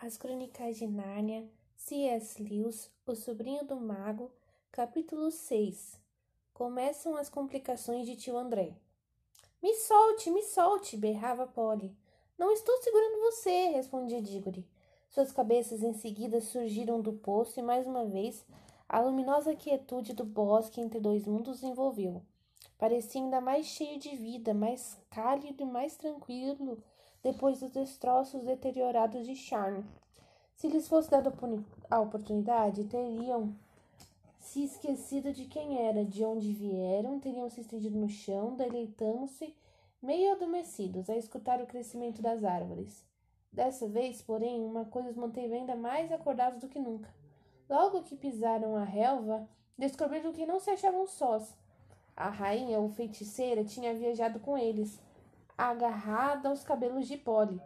As Crônicas de Nárnia, C.S. Lewis, O Sobrinho do Mago, capítulo 6. Começam as complicações de tio André. Me solte, me solte, berrava Polly. Não estou segurando você, respondia Diggory. Suas cabeças em seguida surgiram do poço e mais uma vez a luminosa quietude do bosque entre dois mundos envolveu. Parecia ainda mais cheio de vida, mais cálido e mais tranquilo depois dos destroços deteriorados de Charme. Se lhes fosse dada a oportunidade, teriam se esquecido de quem era, de onde vieram, teriam se estendido no chão, deleitando-se, meio adormecidos, a escutar o crescimento das árvores. Dessa vez, porém, uma coisa os manteve ainda mais acordados do que nunca. Logo que pisaram a relva, descobriram que não se achavam sós. A rainha ou feiticeira tinha viajado com eles agarrada aos cabelos de Polly.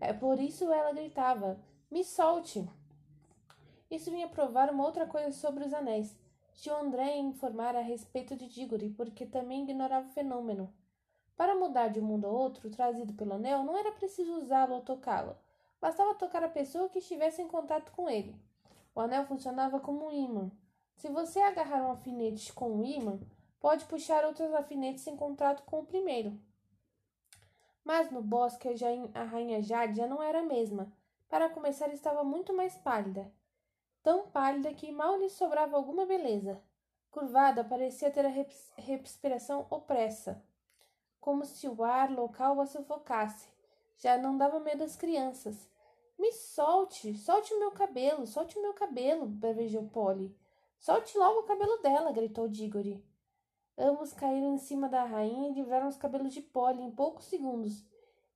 É por isso ela gritava: Me solte! Isso vinha provar uma outra coisa sobre os anéis. Tio André informara a respeito de Diggory, porque também ignorava o fenômeno. Para mudar de um mundo a outro, trazido pelo anel, não era preciso usá-lo ou tocá-lo. Bastava tocar a pessoa que estivesse em contato com ele. O anel funcionava como um ímã. Se você agarrar um alfinete com um ímã, pode puxar outros alfinetes em contato com o primeiro. Mas no bosque a rainha Jade já não era a mesma. Para começar, estava muito mais pálida. Tão pálida que mal lhe sobrava alguma beleza. Curvada, parecia ter a respiração opressa, como se o ar local a sufocasse. Já não dava medo às crianças. Me solte, solte o meu cabelo, solte o meu cabelo, bravejou Polly. Solte logo o cabelo dela, gritou Diggory. Ambos caíram em cima da rainha e livraram os cabelos de Polly em poucos segundos.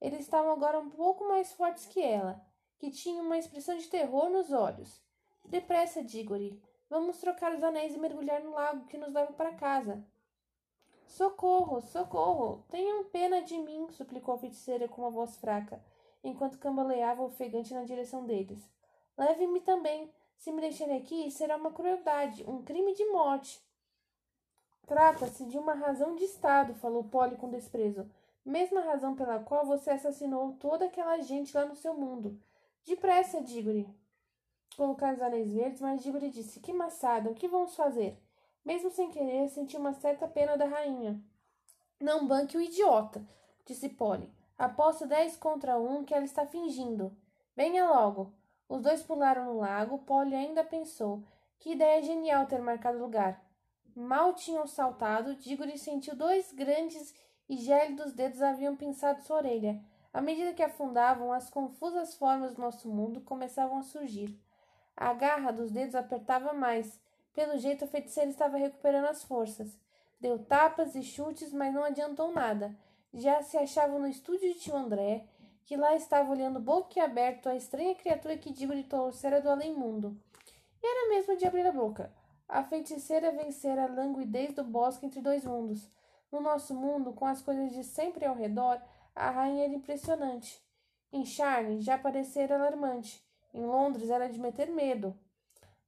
Eles estavam agora um pouco mais fortes que ela, que tinha uma expressão de terror nos olhos. Depressa, Diggory. Vamos trocar os anéis e mergulhar no lago que nos leva para casa. Socorro, socorro! Tenham pena de mim, suplicou a feiticeira com uma voz fraca, enquanto cambaleava ofegante na direção deles. Leve-me também. Se me deixarem aqui, será uma crueldade, um crime de morte. Trata-se de uma razão de Estado, falou Polly com desprezo. Mesma razão pela qual você assassinou toda aquela gente lá no seu mundo. Depressa, Diggory. Colocar os anéis verdes, mas Diggory disse: Que maçada, o que vamos fazer? Mesmo sem querer, senti uma certa pena da rainha. Não banque o idiota, disse Polly. Aposto dez contra um que ela está fingindo. Venha logo. Os dois pularam no lago. Polly ainda pensou. Que ideia genial ter marcado lugar. Mal tinham saltado, Diggory sentiu dois grandes e gélidos dedos haviam pinçado sua orelha. À medida que afundavam, as confusas formas do nosso mundo começavam a surgir. A garra dos dedos apertava mais. Pelo jeito, a feiticeira estava recuperando as forças. Deu tapas e chutes, mas não adiantou nada. Já se achava no estúdio de tio André, que lá estava olhando boquiaberto a estranha criatura que Diggory trouxera do além-mundo. Era mesmo de abrir a boca. A feiticeira vencera a languidez do bosque entre dois mundos. No nosso mundo, com as coisas de sempre ao redor, a rainha era impressionante. Em Charne já parecera alarmante. Em Londres era de meter medo.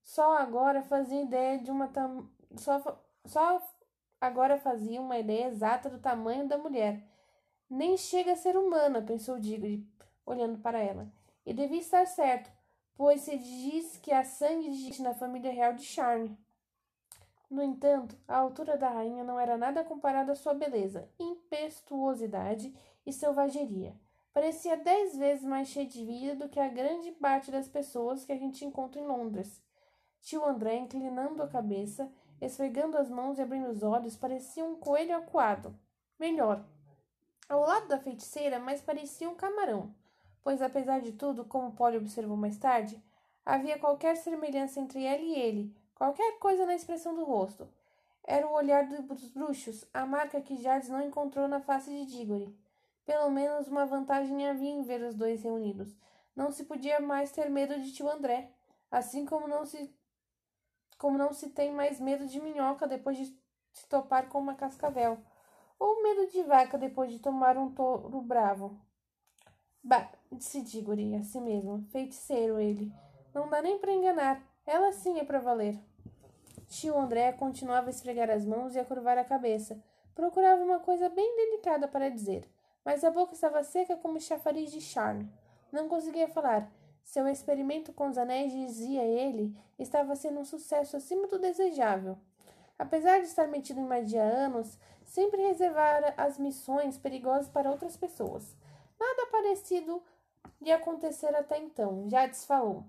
Só agora fazia ideia de uma tam... só, só agora fazia uma ideia exata do tamanho da mulher. Nem chega a ser humana, pensou Diggory, olhando para ela. E devia estar certo, pois se diz que há sangue de gente na família real de Charne. No entanto, a altura da rainha não era nada comparada à sua beleza, impetuosidade e selvageria. Parecia dez vezes mais cheia de vida do que a grande parte das pessoas que a gente encontra em Londres. Tio André, inclinando a cabeça, esfregando as mãos e abrindo os olhos, parecia um coelho acuado. Melhor, ao lado da feiticeira, mas parecia um camarão, pois apesar de tudo, como Polly observou mais tarde, havia qualquer semelhança entre ela e ele, Qualquer coisa na expressão do rosto. Era o olhar dos bruxos, a marca que Jardes não encontrou na face de Diggory. Pelo menos uma vantagem havia em ver os dois reunidos. Não se podia mais ter medo de tio André, assim como não se como não se tem mais medo de minhoca depois de se topar com uma cascavel, ou medo de vaca depois de tomar um touro bravo. Bah, disse Diggory a si mesmo, feiticeiro ele. Não dá nem para enganar. Ela sim é para valer. Tio André continuava a esfregar as mãos e a curvar a cabeça. Procurava uma coisa bem delicada para dizer, mas a boca estava seca como chafariz de charme. Não conseguia falar. Seu experimento com os anéis, dizia ele, estava sendo um sucesso acima do desejável. Apesar de estar metido em magia há anos, sempre reservara as missões perigosas para outras pessoas. Nada parecido de acontecer até então, Jades falou.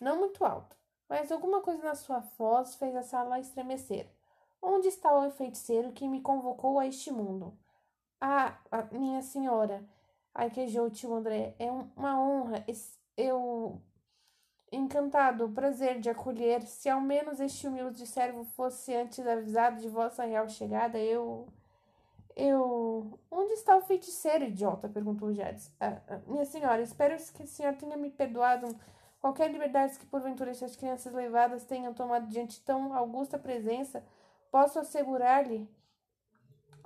Não muito alto, mas alguma coisa na sua voz fez a sala estremecer. Onde está o feiticeiro que me convocou a este mundo? Ah, minha senhora, arquejou o tio André, é uma honra. Eu. Encantado, prazer de acolher. Se ao menos este humilde servo fosse antes avisado de vossa real chegada, eu. Eu. Onde está o feiticeiro, idiota? perguntou Jades. Ah, ah, minha senhora, espero que a senhora tenha me perdoado qualquer liberdade que porventura essas crianças levadas tenham tomado diante tão augusta presença. Posso assegurar-lhe.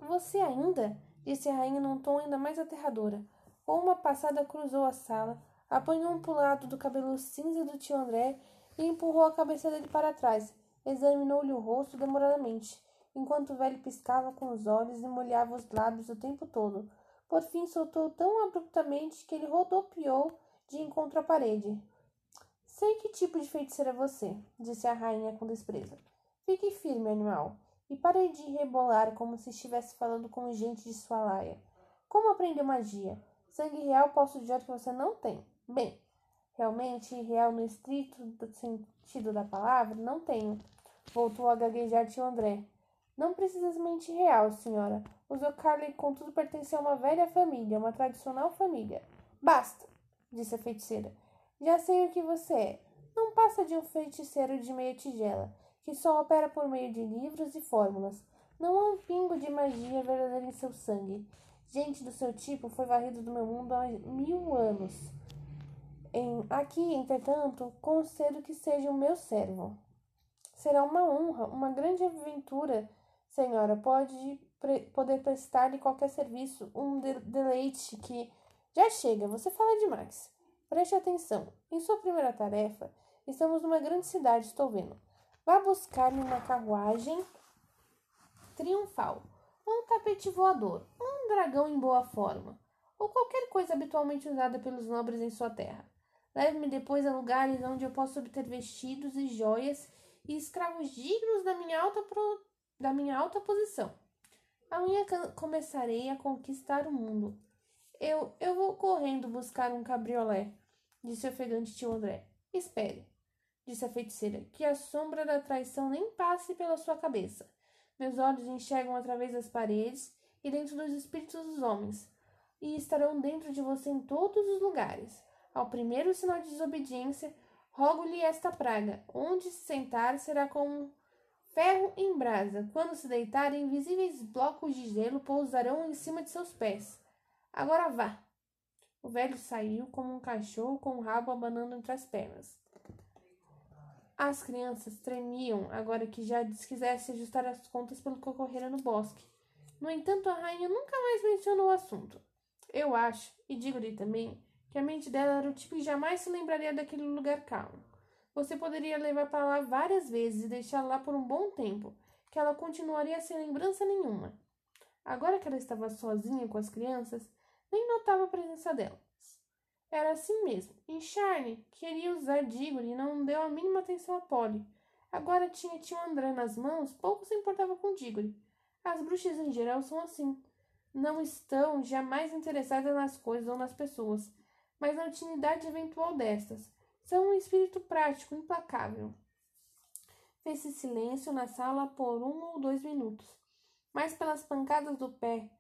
Você ainda? disse a rainha num tom ainda mais aterradora. Com uma passada cruzou a sala, apanhou um pulado do cabelo cinza do tio André e empurrou a cabeça dele para trás. Examinou-lhe o rosto demoradamente, enquanto o velho piscava com os olhos e molhava os lábios o tempo todo. Por fim, soltou tão abruptamente que ele rodopiou de encontro à parede. Sei que tipo de feiticeira é você, disse a rainha com desprezo. Fique firme, animal, e pare de rebolar como se estivesse falando com gente de sua laia. Como aprendeu magia? Sangue real posso dizer que você não tem. Bem, realmente real no estrito sentido da palavra, não tenho. Voltou a gaguejar tio André. Não precisamente real, senhora. Os O'Carley, contudo, pertencem a uma velha família, uma tradicional família. Basta, disse a feiticeira. Já sei o que você é. Não passa de um feiticeiro de meia tigela, que só opera por meio de livros e fórmulas. Não há um pingo de magia verdadeira em seu sangue. Gente do seu tipo foi varrido do meu mundo há mil anos. Em, aqui, entretanto, concedo que seja o meu servo. Será uma honra, uma grande aventura, senhora. Pode pre poder prestar-lhe qualquer serviço, um de deleite que. Já chega, você fala demais. Preste atenção. Em sua primeira tarefa, estamos numa grande cidade, estou vendo. Vá buscar-me uma carruagem triunfal, um tapete voador, um dragão em boa forma, ou qualquer coisa habitualmente usada pelos nobres em sua terra. Leve-me depois a lugares onde eu possa obter vestidos e joias e escravos dignos da minha alta, pro... da minha alta posição. Amanhã começarei a conquistar o mundo. Eu, eu vou correndo buscar um cabriolé, disse o ofegante tio André. Espere, disse a feiticeira, que a sombra da traição nem passe pela sua cabeça. Meus olhos enxergam através das paredes e dentro dos espíritos dos homens, e estarão dentro de você em todos os lugares. Ao primeiro sinal de desobediência, rogo-lhe esta praga: onde se sentar será como ferro em brasa. Quando se deitar, invisíveis blocos de gelo pousarão em cima de seus pés. Agora vá. O velho saiu como um cachorro com o rabo abanando entre as pernas. As crianças tremiam agora que já quisesse ajustar as contas pelo que ocorrera no bosque. No entanto, a rainha nunca mais mencionou o assunto. Eu acho, e digo-lhe também, que a mente dela era o tipo que jamais se lembraria daquele lugar calmo. Você poderia levar para lá várias vezes e deixá-la lá por um bom tempo, que ela continuaria sem lembrança nenhuma. Agora que ela estava sozinha com as crianças, nem notava a presença delas. Era assim mesmo. E Charlie queria usar Diggory e não deu a mínima atenção a Polly. Agora tinha tio André nas mãos, pouco se importava com Diggory. As bruxas em geral são assim. Não estão jamais interessadas nas coisas ou nas pessoas, mas na utilidade eventual destas. São um espírito prático, implacável. Fez-se silêncio na sala por um ou dois minutos, mas pelas pancadas do pé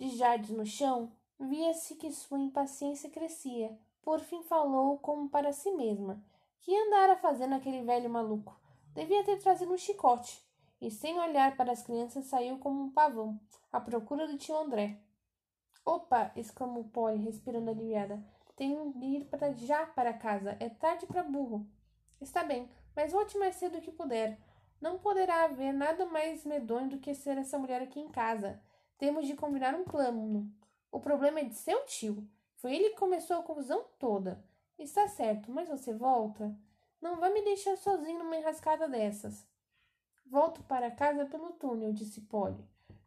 de Jardim no chão, via-se que sua impaciência crescia. Por fim falou como para si mesma. Que andara fazendo aquele velho maluco? Devia ter trazido um chicote. E sem olhar para as crianças saiu como um pavão, à procura do tio André. Opa! exclamou Polly, respirando aliviada. Tenho de ir para já para casa. É tarde para burro. Está bem, mas volte mais cedo que puder. Não poderá haver nada mais medonho do que ser essa mulher aqui em casa. Temos de combinar um plano. O problema é de seu tio. Foi ele que começou a confusão toda. Está certo, mas você volta? Não vai me deixar sozinho numa enrascada dessas. Volto para casa pelo túnel, disse Polly,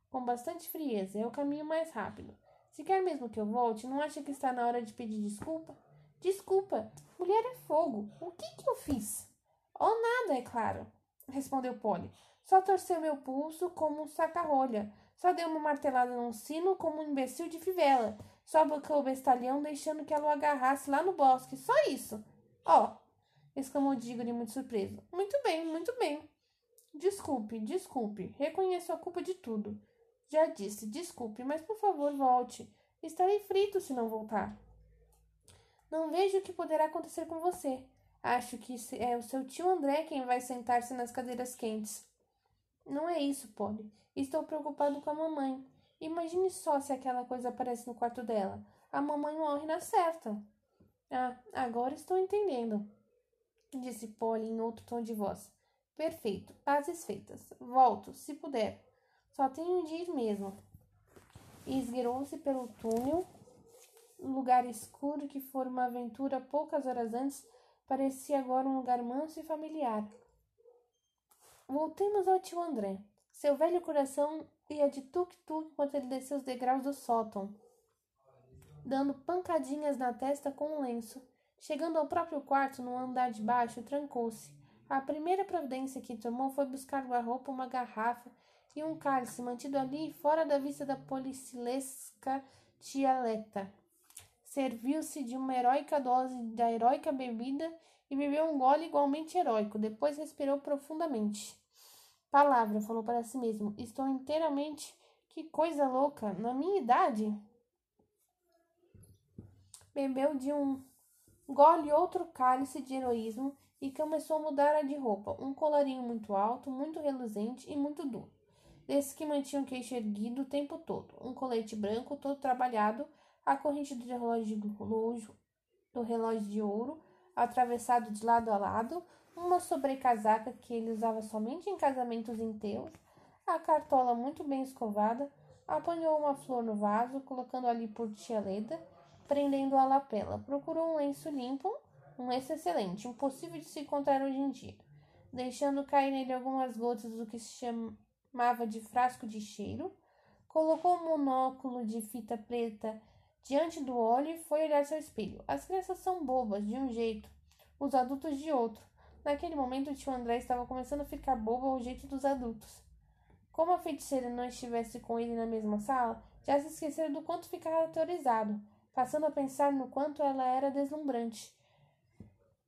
com bastante frieza. É o caminho mais rápido. Se quer mesmo que eu volte, não acha que está na hora de pedir desculpa? Desculpa! Mulher é fogo. O que que eu fiz? Oh, nada, é claro, respondeu Polly. Só torceu meu pulso como um saca-rolha. Só deu uma martelada num sino como um imbecil de fivela. Só bocou o bestalhão, deixando que ela o agarrasse lá no bosque. Só isso. Ó, oh, exclamou Diggory muito surpreso. Muito bem, muito bem. Desculpe, desculpe. Reconheço a culpa de tudo. Já disse, desculpe, mas por favor volte. Estarei frito se não voltar. Não vejo o que poderá acontecer com você. Acho que é o seu tio André quem vai sentar-se nas cadeiras quentes. Não é isso, Polly. Estou preocupado com a mamãe. Imagine só se aquela coisa aparece no quarto dela. A mamãe morre na certa. Ah, agora estou entendendo, disse Polly em outro tom de voz. Perfeito, pazes feitas. Volto, se puder. Só tenho de ir mesmo. E esgueirou-se pelo túnel, lugar escuro que fora uma aventura poucas horas antes, parecia agora um lugar manso e familiar. Voltemos ao tio André. Seu velho coração ia de tuk-tuk enquanto ele descia os degraus do sótão, dando pancadinhas na testa com um lenço. Chegando ao próprio quarto, no andar de baixo, trancou-se. A primeira providência que tomou foi buscar guarda-roupa, uma garrafa e um cálice mantido ali fora da vista da policilesca tialeta. Serviu-se de uma heróica dose da heróica bebida e bebeu um gole igualmente heróico. Depois respirou profundamente. Palavra, falou para si mesmo. Estou inteiramente. Que coisa louca! Na minha idade. Bebeu de um gole outro cálice de heroísmo e começou a mudar a de roupa. Um colarinho muito alto, muito reluzente e muito duro. Desses que mantinham o queixo erguido o tempo todo. Um colete branco todo trabalhado, a corrente do relógio, do relógio de ouro, atravessado de lado a lado, uma sobrecasaca que ele usava somente em casamentos inteiros, a cartola muito bem escovada, apanhou uma flor no vaso, colocando ali por tia Leda, prendendo a lapela. Procurou um lenço limpo, um lenço excelente, impossível de se encontrar hoje em dia, deixando cair nele algumas gotas do que se chamava de frasco de cheiro, colocou um monóculo de fita preta diante do olho e foi olhar seu espelho. As crianças são bobas de um jeito, os adultos de outro. Naquele momento, o tio André estava começando a ficar bobo ao jeito dos adultos. Como a feiticeira não estivesse com ele na mesma sala, já se esquecera do quanto ficava aterrorizado, passando a pensar no quanto ela era deslumbrante.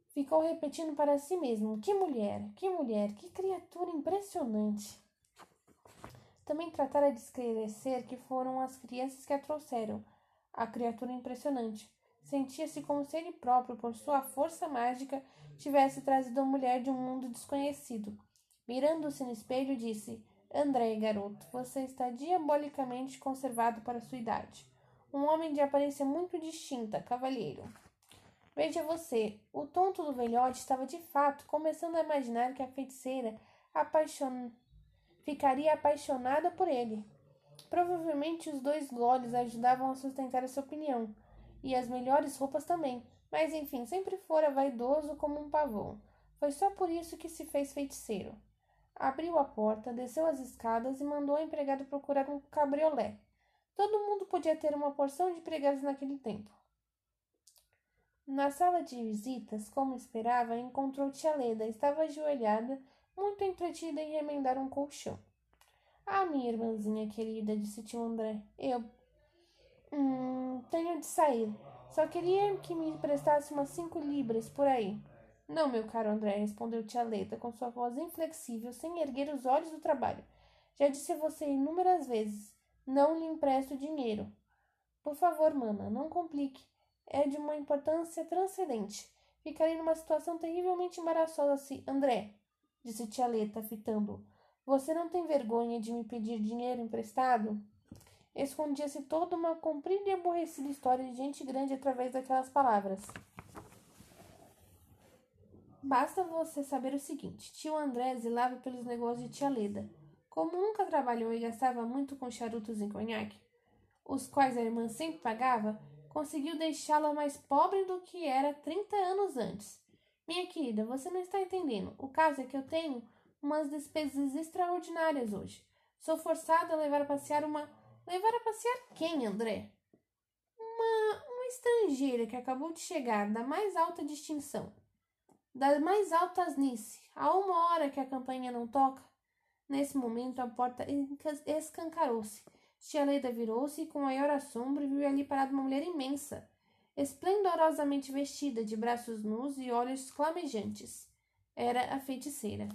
Ficou repetindo para si mesmo: Que mulher, que mulher, que criatura impressionante! Também tratara de esclarecer que foram as crianças que a trouxeram, a criatura impressionante. Sentia-se como se ele próprio, por sua força mágica, tivesse trazido a mulher de um mundo desconhecido. Mirando-se no espelho, disse: André, garoto, você está diabolicamente conservado para sua idade. Um homem de aparência muito distinta, cavalheiro. Veja você, o tonto do velhote estava de fato começando a imaginar que a feiticeira apaixon... ficaria apaixonada por ele. Provavelmente os dois goles ajudavam a sustentar essa opinião, e as melhores roupas também, mas enfim, sempre fora vaidoso como um pavão. Foi só por isso que se fez feiticeiro. Abriu a porta, desceu as escadas e mandou a empregada procurar um cabriolé. Todo mundo podia ter uma porção de empregados naquele tempo. Na sala de visitas, como esperava, encontrou tia Leda. Estava ajoelhada, muito entretida em remendar um colchão. Ah, minha irmãzinha querida, disse tio André. Eu. Tenho de sair. Só queria que me emprestasse umas cinco libras por aí. Não, meu caro André, respondeu tia Leda com sua voz inflexível, sem erguer os olhos do trabalho. Já disse a você inúmeras vezes: não lhe empresto dinheiro. Por favor, mana, não complique. É de uma importância transcendente. Ficarei numa situação terrivelmente embaraçosa se. André, disse tia Leta, fitando-o. Você não tem vergonha de me pedir dinheiro emprestado? Escondia-se toda uma comprida e aborrecida história de gente grande através daquelas palavras. Basta você saber o seguinte: tio André zelava pelos negócios de tia Leda. Como nunca trabalhou e gastava muito com charutos e conhaque, os quais a irmã sempre pagava, conseguiu deixá-la mais pobre do que era trinta anos antes. Minha querida, você não está entendendo. O caso é que eu tenho umas despesas extraordinárias hoje. Sou forçada a levar a passear uma Levar a passear quem, André? Uma, uma estrangeira que acabou de chegar da mais alta distinção, da mais alta asnice, há uma hora que a campainha não toca. Nesse momento a porta escancarou-se. Tia Leda virou-se e com maior assombro viu ali parada uma mulher imensa, esplendorosamente vestida, de braços nus e olhos clamejantes. Era a feiticeira.